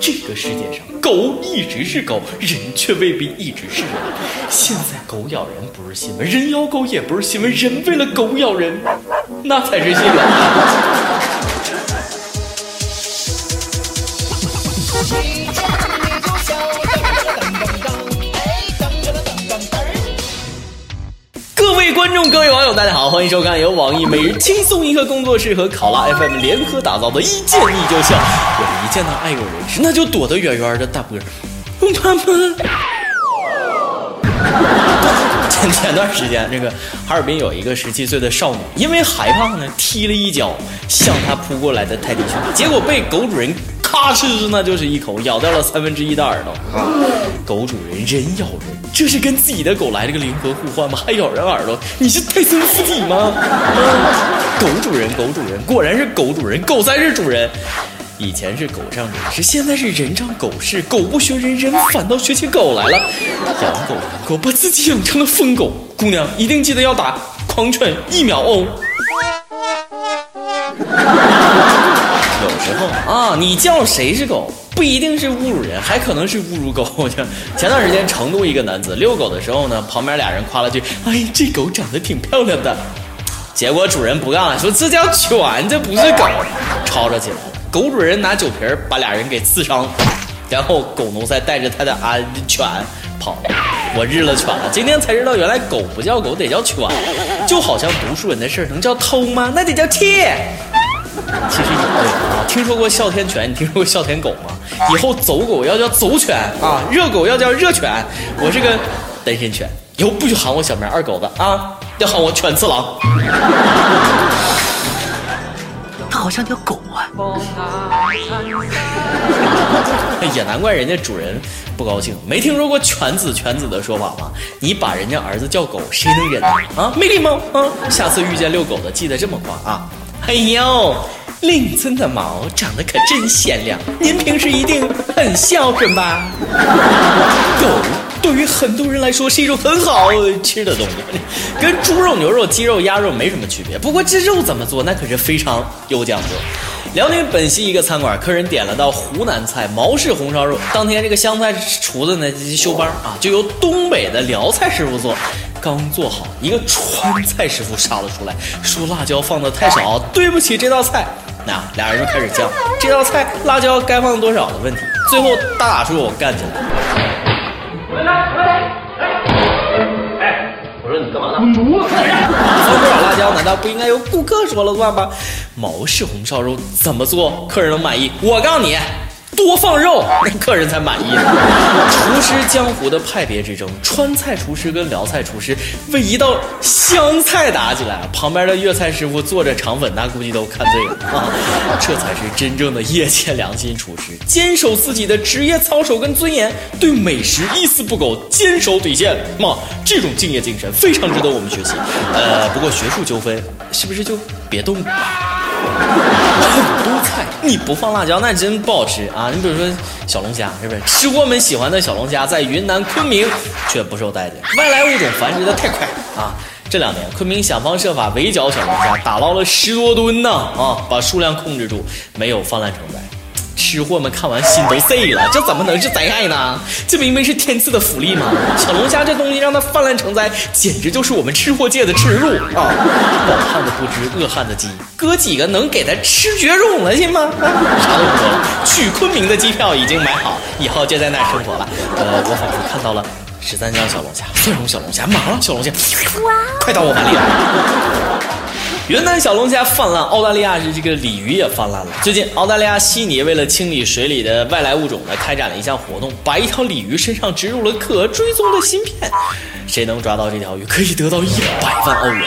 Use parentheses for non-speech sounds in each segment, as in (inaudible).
这个世界上，狗一直是狗，人却未必一直是人。现在狗咬人不是新闻，人咬狗也不是新闻，人为了狗咬人，那才是新闻。大家好，欢迎收看由网易每日轻松一刻工作室和考拉 FM 联合打造的《一见你就笑》。我一见到爱狗人士，那就躲得远远的。大波，妈妈。前前段时间，这个哈尔滨有一个十七岁的少女，因为害怕呢，踢了一脚向她扑过来的泰迪熊，结果被狗主人咔哧，那就是一口咬掉了三分之一的耳朵。狗主人人咬人，这是跟自己的狗来了个灵魂互换吗？还咬人耳朵，你是泰森附体吗？狗主人，狗主人，果然是狗主人，狗才是主人。以前是狗仗人势，现在是人仗狗势。狗不学人，人反倒学起狗来了。养狗养狗，把自己养成了疯狗。姑娘一定记得要打狂犬疫苗哦。啊，你叫谁是狗，不一定是侮辱人，还可能是侮辱狗。(laughs) 前段时间成都一个男子遛狗的时候呢，旁边俩人夸了句：“哎，这狗长得挺漂亮的。”结果主人不干了，说：“这叫犬，这不是狗。”吵吵起来了。狗主人拿酒瓶把俩人给刺伤，然后狗奴才带着他的安犬跑了。我日了犬了！今天才知道，原来狗不叫狗，得叫犬。就好像读书人的事能叫偷吗？那得叫窃。其实也对啊。听说过哮天犬？你听说过哮天狗吗？以后走狗要叫走犬啊，热狗要叫热犬。我是个单身犬，以后不许喊我小名二狗子啊，要喊我犬次郎。它好像条狗啊！(laughs) 也难怪人家主人不高兴。没听说过犬子犬子的说法吗？你把人家儿子叫狗，谁能忍啊？没礼貌啊！下次遇见遛狗的，记得这么夸啊！哎呦，令尊的毛长得可真鲜亮，您平时一定很孝顺吧？狗对于很多人来说是一种很好吃的东西，跟猪肉、牛肉、鸡肉、鸭肉没什么区别。不过这肉怎么做，那可是非常有讲究。辽宁本溪一个餐馆，客人点了道湖南菜毛氏红烧肉。当天这个湘菜厨子呢休班啊，就由东北的辽菜师傅做。刚做好，一个川菜师傅杀了出来，说辣椒放的太少，对不起这道菜。那俩人就开始犟，(laughs) 这道菜辣椒该放多少的问题。最后大打出手干起来。来来来哎，我说你干嘛呢？多少辣椒？难道不应该由顾客说了算吗？毛氏红烧肉怎么做客人能满意？我告诉你，多放肉，那客人才满意。厨师江湖的派别之争，川菜厨师跟辽菜厨师为一道湘菜打起来，旁边的粤菜师傅做着肠粉，那估计都看醉了啊！这才是真正的业界良心厨师，坚守自己的职业操守跟尊严，对美食一丝不苟，坚守底线。嘛，这种敬业精神非常值得我们学习。呃，不过学术纠纷是不是就别动了？菜 (laughs) 你不放辣椒，那真不好吃啊！你比如说小龙虾，是不是？吃货们喜欢的小龙虾，在云南昆明却不受待见，外来物种繁殖的太快啊！这两年，昆明想方设法围剿小龙虾，打捞了十多吨呢啊，把数量控制住，没有泛滥成灾。吃货们看完心都碎了，这怎么能是灾害呢？这明明是天赐的福利嘛！小龙虾这东西让它泛滥成灾，简直就是我们吃货界的耻辱啊！饱汉子不知饿汉子饥，哥几个能给他吃绝种了行吗？啥都不说了，去昆明的机票已经买好，以后就在那儿生活了。呃，我仿佛看到了十三香小龙虾、蒜蓉小龙虾、麻辣小龙虾，快到我碗里来！云南小龙虾泛滥，澳大利亚是这个鲤鱼也泛滥了。最近，澳大利亚悉尼为了清理水里的外来物种呢，开展了一项活动，把一条鲤鱼身上植入了可追踪的芯片，谁能抓到这条鱼，可以得到一百万澳元。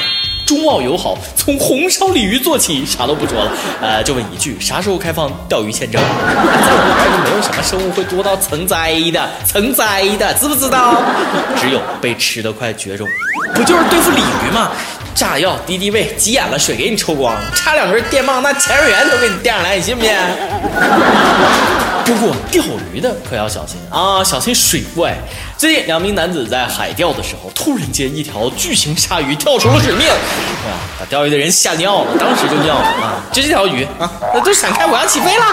中澳友好，从红烧鲤鱼做起，啥都不说了，呃，就问一句，啥时候开放钓鱼签证？在 (laughs) 我这儿就没有什么生物会多到成灾的，成灾的，知不知道？只有被吃的快绝种，不就是对付鲤鱼吗？炸药、敌敌畏，急眼了水给你抽光，插两根电棒，那潜水员都给你电上来，你信不信？不过钓鱼的可要小心啊，小心水怪。最近两名男子在海钓的时候，突然间一条巨型鲨鱼跳出了水面，啊，把钓鱼的人吓尿了，当时就尿了啊！就这条鱼啊，那都闪开，我要起飞了。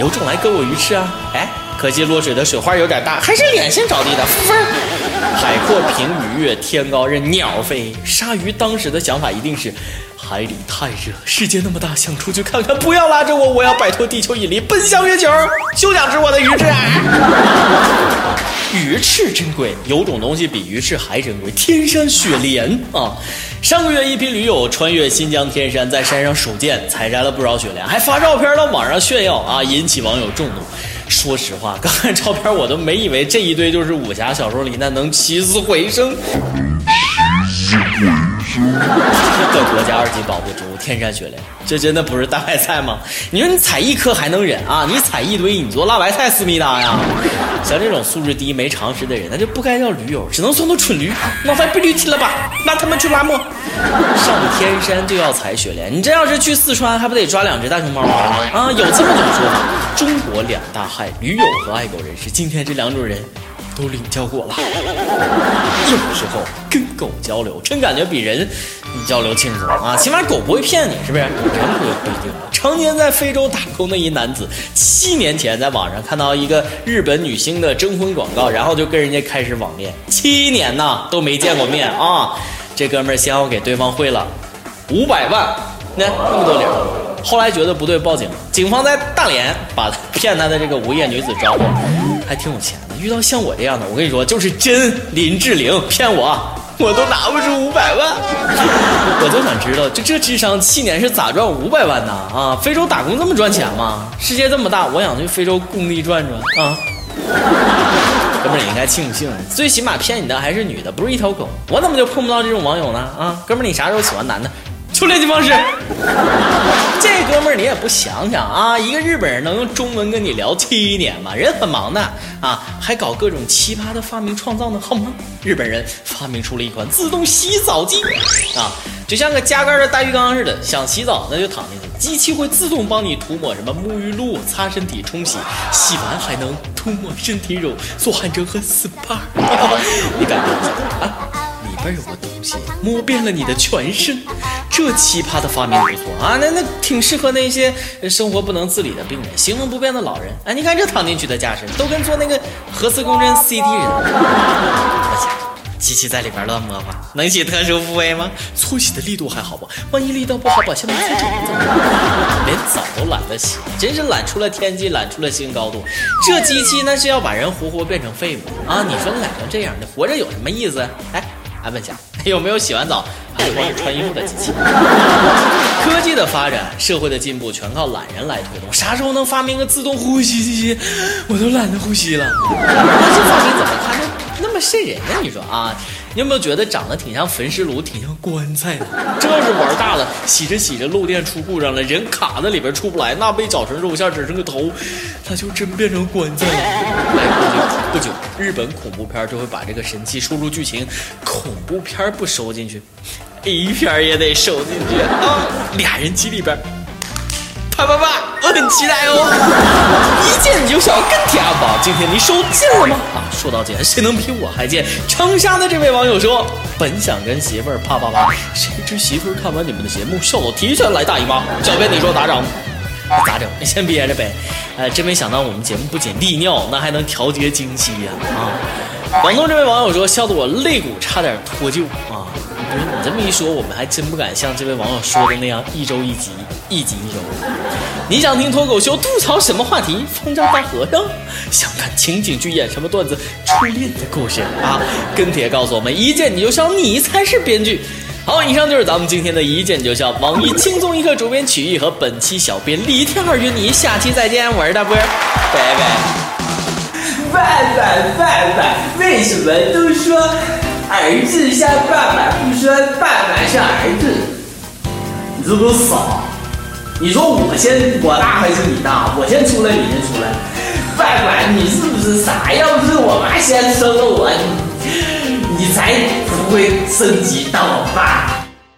有种来割我鱼翅啊！哎，可惜落水的水花有点大，还是脸先着地的。分儿，海阔凭鱼跃，天高任鸟飞。鲨鱼当时的想法一定是。海里太热，世界那么大，想出去看看。不要拉着我，我要摆脱地球引力，奔向月球。休想吃我的鱼翅！鱼翅珍贵，有种东西比鱼翅还珍贵——天山雪莲啊！上个月，一批驴友穿越新疆天山，在山上手贱，采摘了不少雪莲，还发照片到网上炫耀啊，引起网友众怒。说实话，刚看照片，我都没以为这一堆就是武侠小说里那能起死回生。各国家二级保护植物天山雪莲，这真的不是大白菜吗？你说你采一颗还能忍啊？你采一堆，你做辣白菜思密达呀？像这种素质低、没常识的人，那就不该叫驴友，只能算作蠢驴。脑袋被驴踢了吧？那他们去拉磨。上天山就要采雪莲，你这要是去四川，还不得抓两只大熊猫啊？有这么种说法：中国两大害，驴友和爱狗人士。今天这两种人。都领教过了，有时候跟狗交流，真感觉比人交流轻松啊！起码狗不会骗你，是不是？人可不一定。常年在非洲打工的一男子，七年前在网上看到一个日本女星的征婚广告，然后就跟人家开始网恋。七年呐都没见过面啊！这哥们儿先后给对方汇了五百万，那那么多零。后来觉得不对，报警。警方在大连把骗他的这个无业女子抓获，还挺有钱的。遇到像我这样的，我跟你说就是真林志玲骗我，我都拿不出五百万。(laughs) 我就想知道，就这智商，七年是咋赚五百万的啊？非洲打工这么赚钱吗？世界这么大，我想去非洲工地转转啊。(laughs) 哥们儿，你应该庆幸，最起码骗你的还是女的，不是一条狗。我怎么就碰不到这种网友呢？啊，哥们儿，你啥时候喜欢男的？求联系方式。你也不想想啊，一个日本人能用中文跟你聊七年吗？人很忙的啊，还搞各种奇葩的发明创造呢，好吗？日本人发明出了一款自动洗澡机啊，就像个加盖的大浴缸似的，想洗澡那就躺进去，机器会自动帮你涂抹什么沐浴露、擦身体、冲洗，洗完还能涂抹身体乳、做汗蒸和 SPA。(laughs) 你感觉啊？里边有个东西摸遍了你的全身，这奇葩的发明不错啊！那那挺适合那些生活不能自理的病人、行动不便的老人。哎，你看这躺进去的架势，都跟做那个核磁共振 CT 似的。(laughs) 我家机器在里边乱摸吧，能洗特殊部位吗？搓洗的力度还好不？万一力道不好，把下面搓肿了怎么办？(laughs) 连澡都懒得洗，真是懒出了天际，懒出了新高度。这机器那是要把人活活变成废物啊！你说懒成这样，你活着有什么意思？哎。俺问下，(laughs) 有没有洗完澡还有帮你穿衣服的机器？科技的发展，社会的进步，全靠懒人来推动。啥时候能发明个自动呼吸机器？(laughs) 我都懒得呼吸了。这发明怎么看着那么瘆人呢？你说啊？你有没有觉得长得挺像焚尸炉，挺像棺材的？这要是玩大了，洗着洗着漏电出故障了，人卡在里边出不来，那被绞成肉馅，只剩个头，那就真变成棺材了。来，不久，日本恐怖片就会把这个神器输入剧情，恐怖片不收进去，A 片也得收进去啊！俩人机里边。啪啪啪！我很期待哦，一见你就想跟帖安宝。今天你手贱了吗？啊，说到贱，谁能比我还贱？长沙的这位网友说，本想跟媳妇儿啪啪啪，谁知媳妇儿看完你们的节目，笑到提前来大姨妈。小编，你说咋整？咋整？先憋着呗。呃，真没想到我们节目不仅利尿，那还能调节经期呀！啊，广东这位网友说，笑得我肋骨差点脱臼啊。不是你这么一说，我们还真不敢像这位网友说的那样一周一集，一集一周。你想听脱口秀吐槽什么话题？方丈大和尚。想看情景剧演什么段子？初恋的故事啊！跟帖告诉我们，一见你就笑，你才是编剧。好，以上就是咱们今天的一见就笑。网易轻松一刻主编曲艺和本期小编李天二约你下期再见，我是大波，拜拜。范范范范，为什么都说？儿子像爸爸，不说爸爸像儿子，你这都傻。你说我先我大还是你大？我先出来，你先出来。爸爸，你是不是傻？要不是我妈先生了我，你才不会升级当我爸。